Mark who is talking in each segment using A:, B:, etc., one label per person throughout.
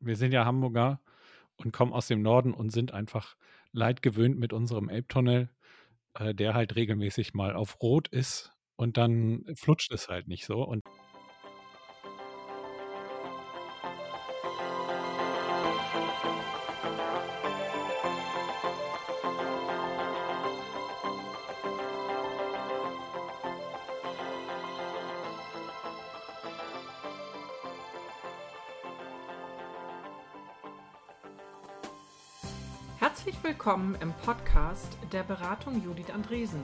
A: wir sind ja Hamburger und kommen aus dem Norden und sind einfach leidgewöhnt mit unserem Elbtunnel, äh, der halt regelmäßig mal auf Rot ist und dann flutscht es halt nicht so. Und
B: willkommen im Podcast der Beratung Judith Andresen.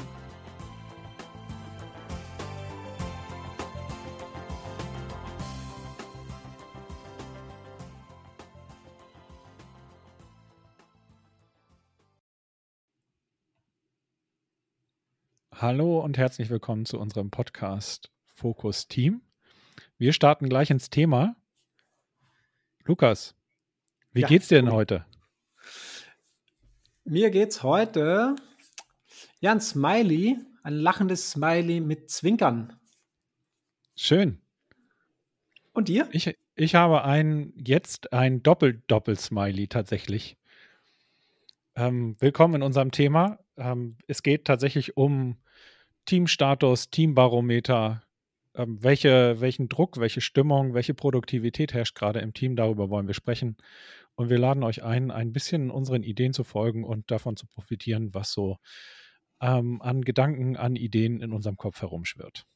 A: Hallo und herzlich willkommen zu unserem Podcast Fokus Team. Wir starten gleich ins Thema. Lukas, wie
C: Ja,
A: geht's dir denn
C: cool.
A: heute?
C: Mir geht's heute ja ein Smiley, ein lachendes Smiley mit Zwinkern.
A: Schön.
C: Und dir?
A: Ich, ich habe ein, jetzt ein Doppel-Doppel-Smiley tatsächlich. Ähm, willkommen in unserem Thema. Ähm, es geht tatsächlich um Teamstatus, Teambarometer, ähm, welche, welchen Druck, welche Stimmung, welche Produktivität herrscht gerade im Team. Darüber wollen wir sprechen. Und wir laden euch ein, ein bisschen unseren Ideen zu folgen und davon zu profitieren, was so ähm, an Gedanken, an Ideen in unserem Kopf herumschwirrt.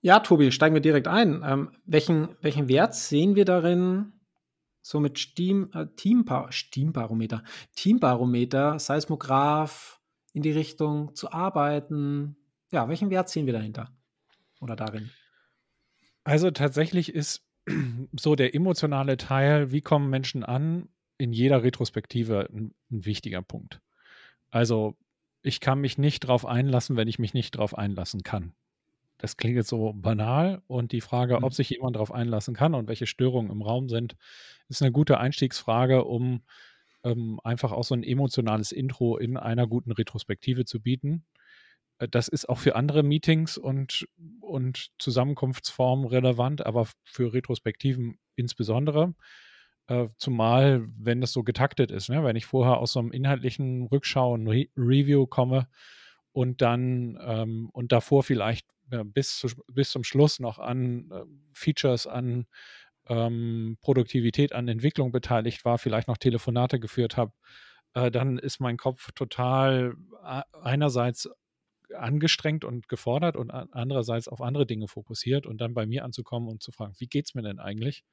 C: Ja, Tobi, steigen wir direkt ein. Ähm, welchen, welchen Wert sehen wir darin, so mit Steam, äh, Teampa Steambarometer, Teambarometer, Seismograph in die Richtung zu arbeiten? Ja, welchen Wert sehen wir dahinter oder darin?
A: Also tatsächlich ist so der emotionale Teil, wie kommen Menschen an, in jeder Retrospektive ein, ein wichtiger Punkt. Also ich kann mich nicht drauf einlassen, wenn ich mich nicht drauf einlassen kann. Das klingt jetzt so banal und die Frage,
C: Mhm.
A: ob sich jemand darauf einlassen kann und welche Störungen im Raum sind, ist eine gute Einstiegsfrage, um ähm, einfach auch so ein emotionales Intro in einer guten Retrospektive zu bieten. Äh, Das ist auch für andere Meetings und, und Zusammenkunftsformen relevant, aber für Retrospektiven insbesondere. Äh, zumal, wenn das so getaktet ist, ne? wenn ich vorher aus so einem inhaltlichen Rückschau und Re Review komme und dann ähm, und davor vielleicht ja, bis, zu, bis zum Schluss noch an äh, Features, an ähm, Produktivität, an Entwicklung beteiligt war, vielleicht noch Telefonate geführt habe, äh, dann ist mein Kopf total äh, einerseits angestrengt und gefordert und andererseits auf andere Dinge fokussiert und dann bei mir anzukommen und zu fragen, wie geht's mir denn eigentlich?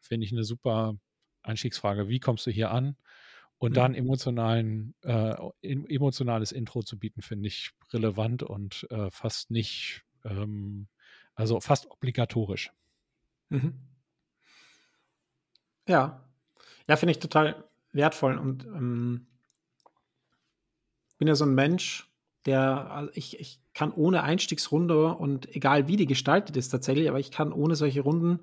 A: Finde ich eine super Einstiegsfrage. Wie kommst du hier an? Und
C: Mhm.
A: dann emotionalen, äh, em- emotionales Intro zu bieten, finde ich relevant und äh, fast nicht, ähm, also fast obligatorisch.
C: Mhm. Ja. Ja, finde ich total wertvoll und ähm, bin ja so ein Mensch, der, also ich, ich kann ohne Einstiegsrunde und egal wie die gestaltet ist tatsächlich, aber ich kann ohne solche Runden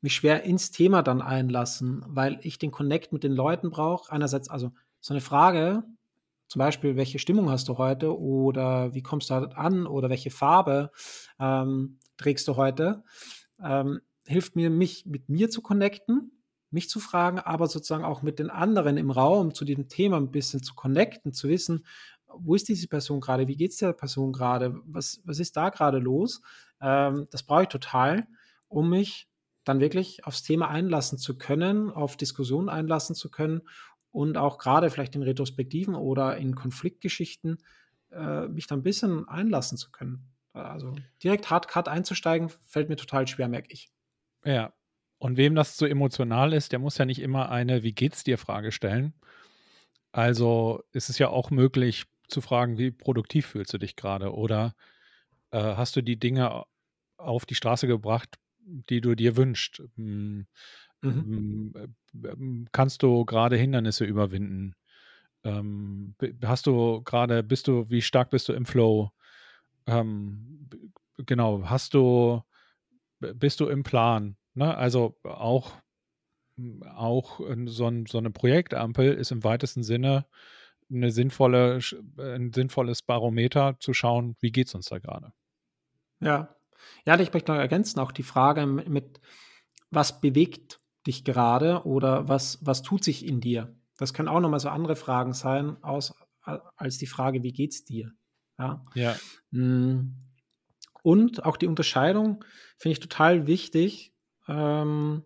C: mich schwer ins Thema dann einlassen, weil ich den Connect mit den Leuten brauche. Einerseits, also so eine Frage, zum Beispiel, welche Stimmung hast du heute oder wie kommst du halt an oder welche Farbe ähm, trägst du heute, ähm, hilft mir, mich mit mir zu connecten, mich zu fragen, aber sozusagen auch mit den anderen im Raum zu diesem Thema ein bisschen zu connecten, zu wissen, wo ist diese Person gerade, wie geht es der Person gerade, was, was ist da gerade los? Ähm, das brauche ich total, um mich dann wirklich aufs Thema einlassen zu können, auf Diskussionen einlassen zu können und auch gerade vielleicht in Retrospektiven oder in Konfliktgeschichten äh, mich da ein bisschen einlassen zu können. Also direkt hart cut einzusteigen, fällt mir total schwer, merke ich.
A: Ja. Und wem das zu emotional ist, der muss ja nicht immer eine Wie geht's dir Frage stellen. Also ist es ja auch möglich zu fragen, wie produktiv fühlst du dich gerade? Oder äh, hast du die Dinge auf die Straße gebracht, die du dir wünschst? Hm,
C: Mhm.
A: ähm, kannst du gerade Hindernisse überwinden? Ähm, hast du gerade, bist du, wie stark bist du im Flow? Ähm, genau, hast du, bist du im Plan? Ne? Also auch, auch in so, ein, so eine Projektampel ist im weitesten Sinne eine sinnvolle, sch- ein sinnvolles Barometer zu schauen, wie geht es uns da gerade.
C: Ja. Ja, ich möchte noch ergänzen, auch die Frage mit, was bewegt dich gerade oder was, was tut sich in dir? Das können auch nochmal so andere Fragen sein, aus, als die Frage, wie geht's dir? Ja.
A: ja.
C: Mm. Und auch die Unterscheidung finde ich total wichtig. Ähm,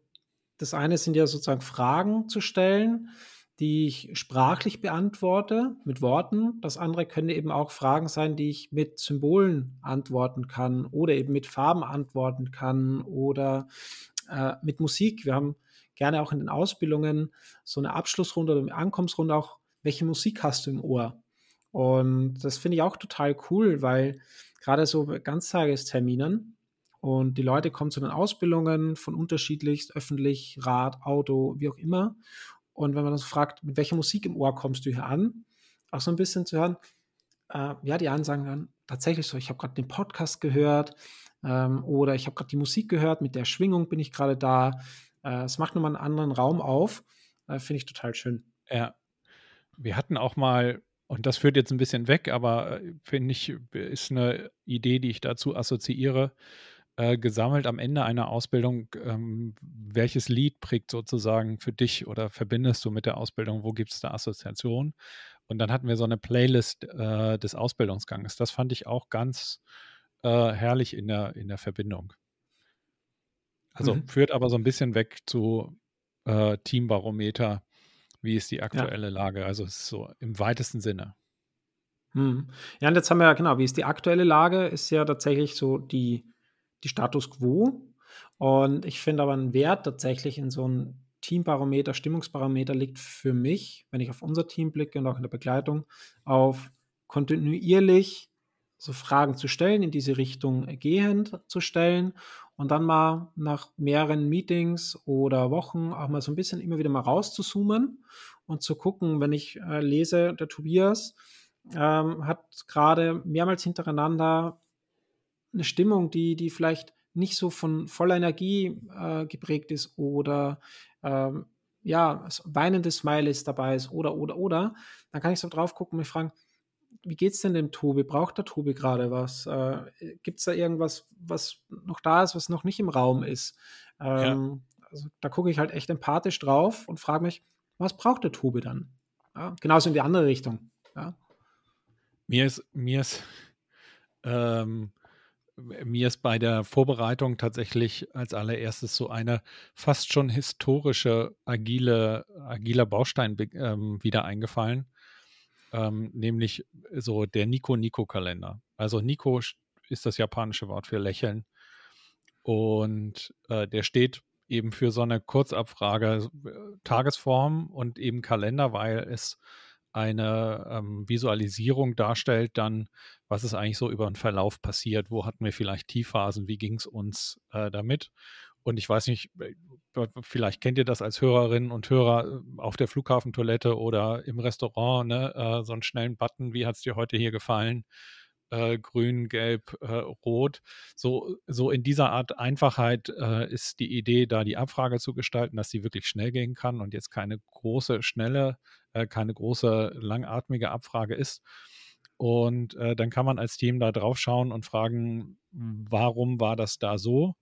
C: das eine sind ja sozusagen Fragen zu stellen, die ich sprachlich beantworte mit Worten. Das andere können eben auch Fragen sein, die ich mit Symbolen antworten kann oder eben mit Farben antworten kann oder äh, mit Musik. Wir haben gerne auch in den Ausbildungen so eine Abschlussrunde oder eine Ankommensrunde auch, welche Musik hast du im Ohr? Und das finde ich auch total cool, weil gerade so Ganztagesterminen und die Leute kommen zu den Ausbildungen von unterschiedlichst, öffentlich, Rad, Auto, wie auch immer. Und wenn man das fragt, mit welcher Musik im Ohr kommst du hier an, auch so ein bisschen zu hören, äh, ja, die einen sagen dann tatsächlich so, ich habe gerade den Podcast gehört ähm, oder ich habe gerade die Musik gehört, mit der Schwingung bin ich gerade da. Äh, es macht nochmal einen anderen Raum auf. Äh, Finde ich total schön.
A: Ja. Wir hatten auch mal, und das führt jetzt ein bisschen weg, aber äh, finde ich, ist eine Idee, die ich dazu assoziiere, äh, gesammelt am Ende einer Ausbildung, ähm, welches Lied prägt sozusagen für dich oder verbindest du mit der Ausbildung, wo gibt es da Assoziationen? Und dann hatten wir so eine Playlist äh, des Ausbildungsganges. Das fand ich auch ganz äh, herrlich in der, in der Verbindung. Also mhm. führt aber so ein bisschen weg zu äh, Teambarometer. Wie ist die aktuelle ja. Lage? Also es ist so im weitesten Sinne.
C: Mhm. Ja, und jetzt haben wir ja, genau, wie ist die aktuelle Lage? Ist ja tatsächlich so die, die Status quo. Und ich finde aber ein Wert tatsächlich in so ein Teambarometer, Stimmungsbarometer liegt für mich, wenn ich auf unser Team blicke und auch in der Begleitung, auf kontinuierlich so Fragen zu stellen, in diese Richtung gehend zu stellen und dann mal nach mehreren Meetings oder Wochen auch mal so ein bisschen immer wieder mal rauszuzoomen und zu gucken, wenn ich äh, lese, der Tobias ähm, hat gerade mehrmals hintereinander eine Stimmung, die, die vielleicht nicht so von voller Energie äh, geprägt ist oder ähm, ja, weinende Smileys dabei ist oder, oder, oder, dann kann ich so drauf gucken und mich fragen, wie geht es denn dem Tobi? Braucht der Tobi gerade was? Äh, Gibt es da irgendwas, was noch da ist, was noch nicht im Raum ist? Ähm, ja. also, da gucke ich halt echt empathisch drauf und frage mich, was braucht der Tobi dann? Ja, genauso in die andere Richtung. Ja.
A: Mir ist, mir ist, ähm, mir ist bei der Vorbereitung tatsächlich als allererstes so eine fast schon historische agile, agiler Baustein ähm, wieder eingefallen ähm, nämlich so der Nico-Nico-Kalender. Also Nico ist das japanische Wort für Lächeln. Und äh, der steht eben für so eine Kurzabfrage äh, Tagesform und eben Kalender, weil es eine ähm, Visualisierung darstellt, dann, was ist eigentlich so über den Verlauf passiert, wo hatten wir vielleicht Tiefphasen, wie ging es uns äh, damit. Und ich weiß nicht, äh, vielleicht kennt ihr das als Hörerinnen und Hörer äh, auf der Flughafentoilette oder im Restaurant, ne? Äh, so einen schnellen Button, wie hat es dir heute hier gefallen? Äh, grün, gelb, äh, rot. So, so in dieser Art Einfachheit äh, ist die Idee, da die Abfrage zu gestalten, dass sie wirklich schnell gehen kann und jetzt keine große, schnelle, keine große, langatmige Abfrage ist. Und dann kann man als Team da drauf schauen und fragen, warum war das da so?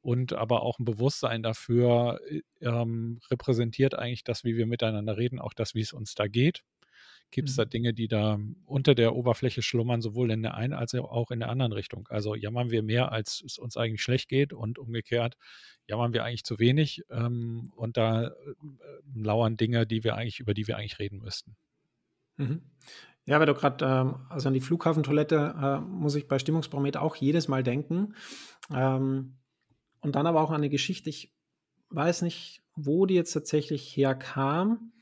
A: und aber auch ein Bewusstsein dafür äh, ähm, repräsentiert eigentlich das, wie wir miteinander reden, auch das, wie es uns da geht. Gibt es mhm. da Dinge, die da unter der Oberfläche schlummern, sowohl in der einen als auch in der anderen Richtung? Also jammern wir mehr, als es uns eigentlich schlecht geht und umgekehrt jammern wir eigentlich zu wenig ähm, und da äh, lauern Dinge, die wir eigentlich, über die wir eigentlich reden müssten.
C: Mhm. Ja, weil du gerade, ähm, also an die Flughafentoilette äh, muss ich bei Stimmungsbarometer auch jedes Mal denken. Ähm, und dann aber auch eine Geschichte, ich weiß nicht, wo die jetzt tatsächlich herkam,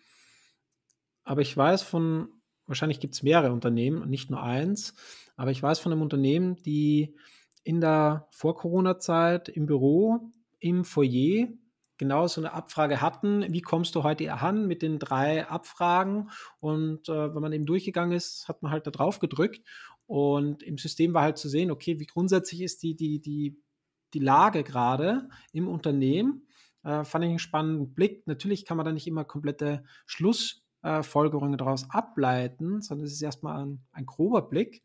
C: aber ich weiß von, wahrscheinlich gibt es mehrere Unternehmen, nicht nur eins, aber ich weiß von einem Unternehmen, die in der Vor-Corona-Zeit im Büro, im Foyer genau so eine Abfrage hatten, wie kommst du heute an mit den drei Abfragen und äh, wenn man eben durchgegangen ist, hat man halt da drauf gedrückt und im System war halt zu sehen, okay, wie grundsätzlich ist die, die, die die Lage gerade im Unternehmen. Äh, fand ich einen spannenden Blick. Natürlich kann man da nicht immer komplette Schlussfolgerungen äh, daraus ableiten, sondern es ist erstmal ein, ein grober Blick.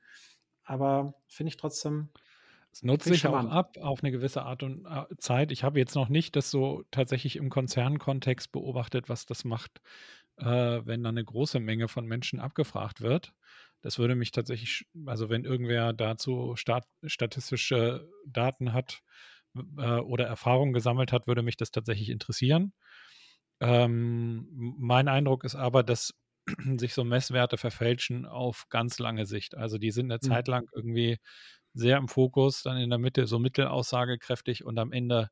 C: Aber finde ich trotzdem
A: Es nutzt sich auch ab auf eine gewisse Art und äh, Zeit. Ich habe jetzt noch nicht das so tatsächlich im Konzernkontext beobachtet, was das macht, äh, wenn dann eine große Menge von Menschen abgefragt wird. Das würde mich tatsächlich, also wenn irgendwer dazu stat statistische Daten hat äh, oder Erfahrungen gesammelt hat, würde mich das tatsächlich interessieren. Ähm, mein Eindruck ist aber, dass sich so Messwerte verfälschen auf ganz lange Sicht. Also die sind eine mhm. Zeit lang irgendwie sehr im Fokus, dann in der Mitte so mittelaussagekräftig und am Ende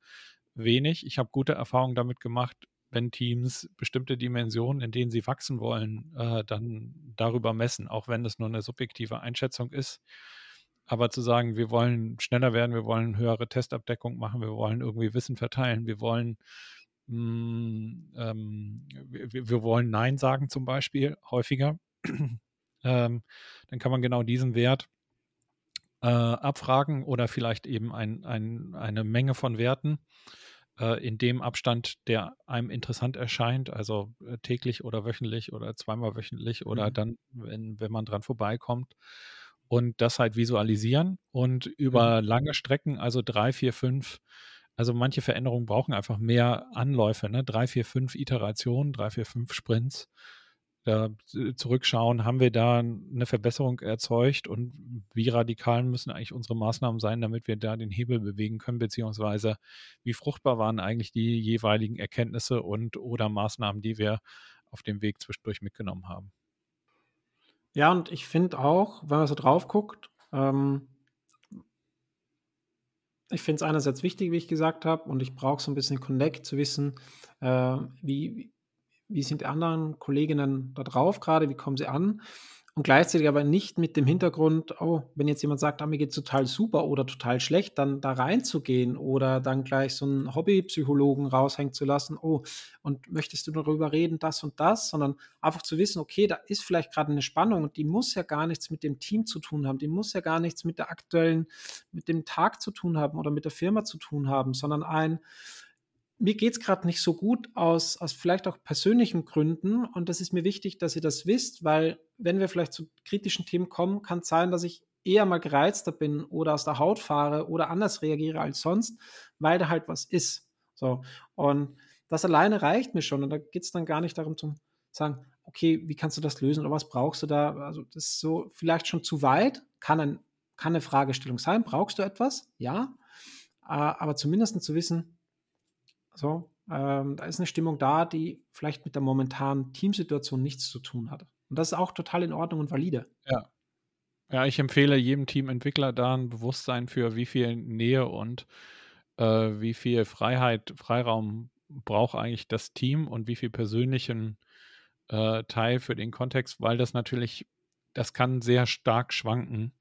A: wenig. Ich habe gute Erfahrungen damit gemacht, wenn Teams bestimmte Dimensionen, in denen sie wachsen wollen, äh, dann darüber messen, auch wenn es nur eine subjektive Einschätzung ist. Aber zu sagen, wir wollen schneller werden, wir wollen höhere Testabdeckung machen, wir wollen irgendwie Wissen verteilen, wir wollen mh, hm, ähm, wir, wir, wollen Nein sagen zum Beispiel häufiger, ähm, dann kann man genau diesen Wert äh, abfragen oder vielleicht eben ein, ein, eine Menge von Werten äh, in dem Abstand, der einem interessant erscheint, also äh, täglich oder wöchentlich oder zweimal wöchentlich oder mhm. dann, wenn, wenn man dran vorbeikommt. Und das halt visualisieren und über mhm. lange Strecken, also drei, vier, fünf, also manche Veränderungen brauchen einfach mehr Anläufe, ne? drei, vier, fünf Iterationen, drei, vier, fünf Sprints da zurückschauen, haben wir da eine Verbesserung erzeugt und wie radikal müssen eigentlich unsere Maßnahmen sein, damit wir da den Hebel bewegen können, beziehungsweise wie fruchtbar waren eigentlich die jeweiligen Erkenntnisse und oder Maßnahmen, die wir auf dem Weg zwischendurch mitgenommen haben.
C: Ja, und ich finde auch, wenn man so drauf guckt, ähm, ich finde es einerseits wichtig, wie ich gesagt habe, und ich brauche so ein bisschen Connect zu wissen, äh, wie, wie sind die anderen Kolleginnen da drauf gerade, wie kommen sie an? Und gleichzeitig aber nicht mit dem Hintergrund, oh, wenn jetzt jemand sagt, ah, mir geht total super oder total schlecht, dann da reinzugehen oder dann gleich so einen Hobbypsychologen raushängen zu lassen, oh, und möchtest du darüber reden, das und das, sondern einfach zu wissen, okay, da ist vielleicht gerade eine Spannung und die muss ja gar nichts mit dem Team zu tun haben, die muss ja gar nichts mit der aktuellen, mit dem Tag zu tun haben oder mit der Firma zu tun haben, sondern ein, mir geht es gerade nicht so gut aus, aus vielleicht auch persönlichen Gründen. Und das ist mir wichtig, dass ihr das wisst, weil wenn wir vielleicht zu kritischen Themen kommen, kann es sein, dass ich eher mal gereizter bin oder aus der Haut fahre oder anders reagiere als sonst, weil da halt was ist. So. Und das alleine reicht mir schon. Und da geht es dann gar nicht darum zu sagen, okay, wie kannst du das lösen oder was brauchst du da? Also das ist so vielleicht schon zu weit, kann, ein, kann eine Fragestellung sein. Brauchst du etwas? Ja. Aber zumindest zu wissen, so, ähm, da ist eine Stimmung da, die vielleicht mit der momentanen Teamsituation nichts zu tun hat. Und das ist auch total in Ordnung und valide.
A: Ja. Ja, ich empfehle jedem Teamentwickler da ein Bewusstsein für, wie viel Nähe und äh, wie viel Freiheit, Freiraum braucht eigentlich das Team und wie viel persönlichen äh, Teil für den Kontext, weil das natürlich, das kann sehr stark schwanken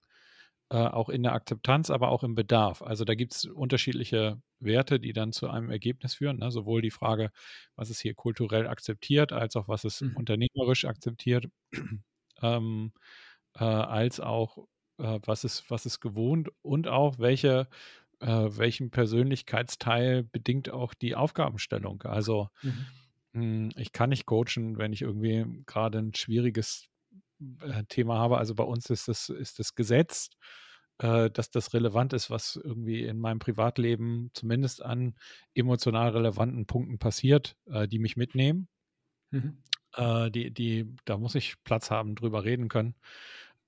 A: äh, auch in der Akzeptanz, aber auch im Bedarf. Also da gibt es unterschiedliche Werte, die dann zu einem Ergebnis führen. Ne? Sowohl die Frage, was ist hier kulturell akzeptiert, als auch was ist mhm. unternehmerisch akzeptiert, ähm, äh, als auch äh, was ist, was ist gewohnt und auch welche äh, welchen Persönlichkeitsteil bedingt auch die Aufgabenstellung. Also mhm. mh, hm, ich kann nicht coachen, wenn ich irgendwie gerade ein schwieriges Thema habe. Also bei uns ist das, ist das gesetzt, äh, dass das relevant ist, was irgendwie in meinem Privatleben zumindest an emotional relevanten Punkten passiert, äh, die mich mitnehmen. Mhm. Äh, die, die, da muss ich Platz haben, drüber reden können.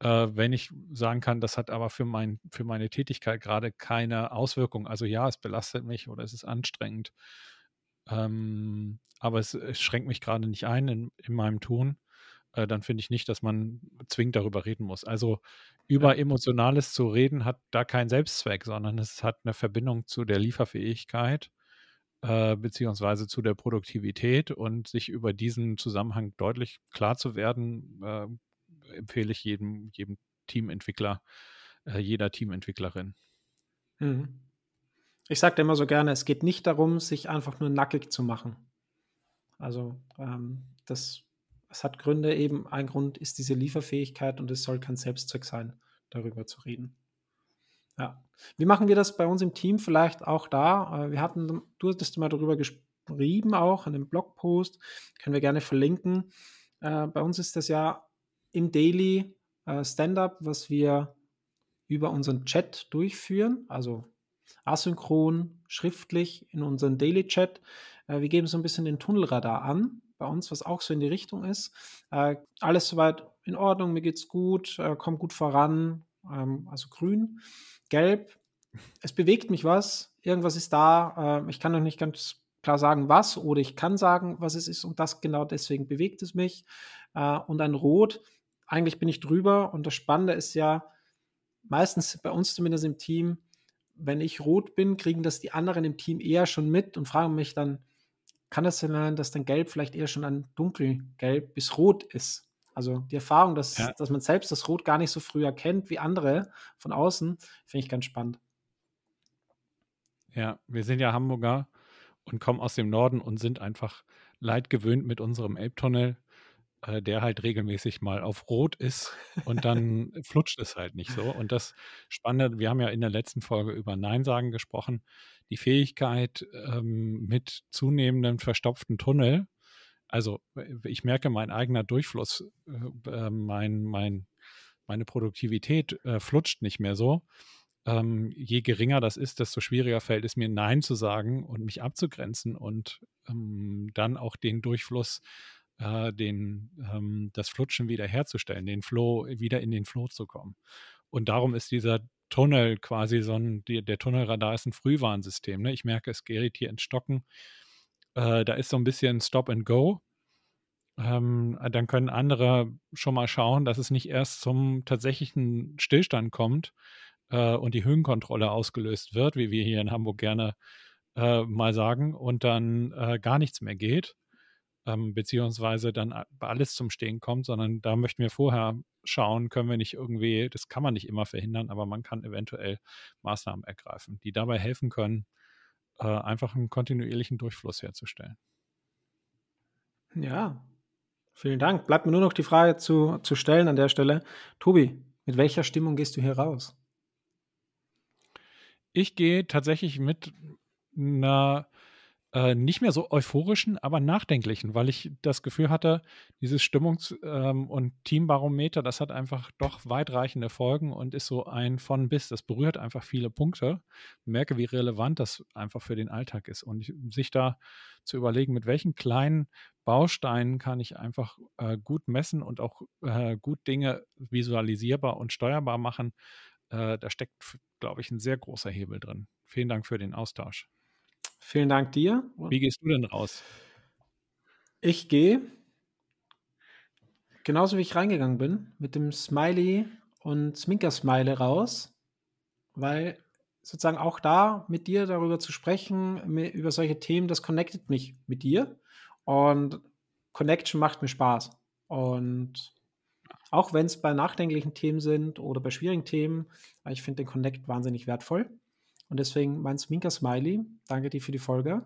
A: Äh, wenn ich sagen kann, das hat aber für, mein, für meine Tätigkeit gerade keine Auswirkung. Also ja, es belastet mich oder es ist anstrengend. Ähm, aber es, es, schränkt mich gerade nicht ein in, in meinem Tun äh, dann finde ich nicht, dass man zwingend darüber reden muss. Also über ja. Emotionales zu reden hat da keinen Selbstzweck, sondern es hat eine Verbindung zu der Lieferfähigkeit äh, beziehungsweise zu der Produktivität und sich über diesen Zusammenhang deutlich klar zu werden, äh, empfehle ich jedem, jedem Teamentwickler, äh, jeder Teamentwicklerin.
C: Mhm. Ich sage immer so gerne, es geht nicht darum, sich einfach nur nackig zu machen. Also ähm, das es hat Gründe eben. Ein Grund ist diese Lieferfähigkeit und es soll kein Selbstzweck sein, darüber zu reden. Ja. Wie machen wir das bei uns im Team vielleicht auch da? Äh, wir hatten, du hattest mal darüber geschrieben, auch in einem Blogpost, können wir gerne verlinken. Äh, bei uns ist das ja im Daily äh, Stand-up, was wir über unseren Chat durchführen, also asynchron, schriftlich in unseren Daily Chat. Wir geben so ein bisschen den Tunnelradar an, bei uns, was auch so in die Richtung ist. Äh, alles soweit in Ordnung, mir geht's gut, äh, komm gut voran, ähm, also grün, gelb. Es bewegt mich was, irgendwas ist da. Äh, ich kann noch nicht ganz klar sagen, was, oder ich kann sagen, was es ist, und das genau deswegen bewegt es mich. Äh, und ein Rot, eigentlich bin ich drüber, und das Spannende ist ja, meistens bei uns zumindest im Team, wenn ich rot bin, kriegen das die anderen im Team eher schon mit und fragen mich dann, kann es sein, dass dann Gelb vielleicht eher schon ein dunkelgelb bis rot ist? Also die Erfahrung, dass, ja. dass man selbst das Rot gar nicht so früh erkennt wie andere von außen, finde ich ganz spannend.
A: Ja, wir sind ja Hamburger und kommen aus dem Norden und sind einfach leidgewöhnt mit unserem Elbtunnel äh, der halt regelmäßig mal auf Rot ist und dann flutscht es halt nicht so. Und das Spannende, wir haben ja in der letzten Folge über Nein sagen gesprochen, die Fähigkeit ähm, mit zunehmendem verstopften Tunnel, also ich merke, mein eigener Durchfluss, äh, äh, mein, mein, meine Produktivität äh, flutscht nicht mehr so. Ähm, je geringer das ist, desto schwieriger fällt es mir, Nein zu sagen und mich abzugrenzen und ähm, dann auch den Durchfluss äh, den, ähm, das Flutschen wieder herzustellen, den Flow, wieder in den Flow zu kommen. Und darum ist dieser Tunnel quasi so ein, die, der Tunnelradar ist ein Frühwarnsystem. Ne? Ich merke, es gerät hier ins Stocken. Äh, da ist so ein bisschen Stop and Go. Ähm, dann können andere schon mal schauen, dass es nicht erst zum tatsächlichen Stillstand kommt äh, und die Höhenkontrolle ausgelöst wird, wie wir hier in Hamburg gerne äh, mal sagen, und dann äh, gar nichts mehr geht, ähm, beziehungsweise dann alles zum Stehen kommt, sondern da möchten wir vorher schauen, können wir nicht irgendwie, das kann man nicht immer verhindern, aber man kann eventuell Maßnahmen ergreifen, die dabei helfen können, äh, einfach einen kontinuierlichen Durchfluss herzustellen.
C: Ja, vielen Dank. Bleibt mir nur noch die Frage zu, zu stellen an der Stelle. Tobi, mit welcher Stimmung gehst du hier raus?
A: Ich gehe tatsächlich mit einer äh, nicht mehr so euphorischen, aber nachdenklichen, weil ich das Gefühl hatte, dieses Stimmungs- ähm, und Teambarometer, das hat einfach doch weitreichende Folgen und ist so ein von bis. Das berührt einfach viele Punkte. Ich merke, wie relevant das einfach für den Alltag ist. Und ich, sich da zu überlegen, mit welchen kleinen Bausteinen kann ich einfach äh, gut messen und auch äh, gut Dinge visualisierbar und steuerbar machen, äh, da steckt, glaube ich, ein sehr großer Hebel drin. Vielen Dank für den Austausch.
C: Vielen Dank dir.
A: Wie gehst du denn raus?
C: Ich gehe genauso wie ich reingegangen bin, mit dem Smiley und Sminker-Smiley raus, weil sozusagen auch da mit dir darüber zu sprechen, über solche Themen, das connectet mich mit dir und Connection macht mir Spaß. Und auch wenn es bei nachdenklichen Themen sind oder bei schwierigen Themen, ich finde den Connect wahnsinnig wertvoll. Und deswegen mein Zwinker-Smiley. Danke dir für die Folge.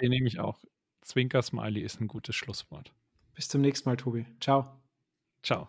A: Den nehme ich auch. Zwinker-Smiley ist ein gutes Schlusswort.
C: Bis zum nächsten Mal, Tobi. Ciao.
A: Ciao.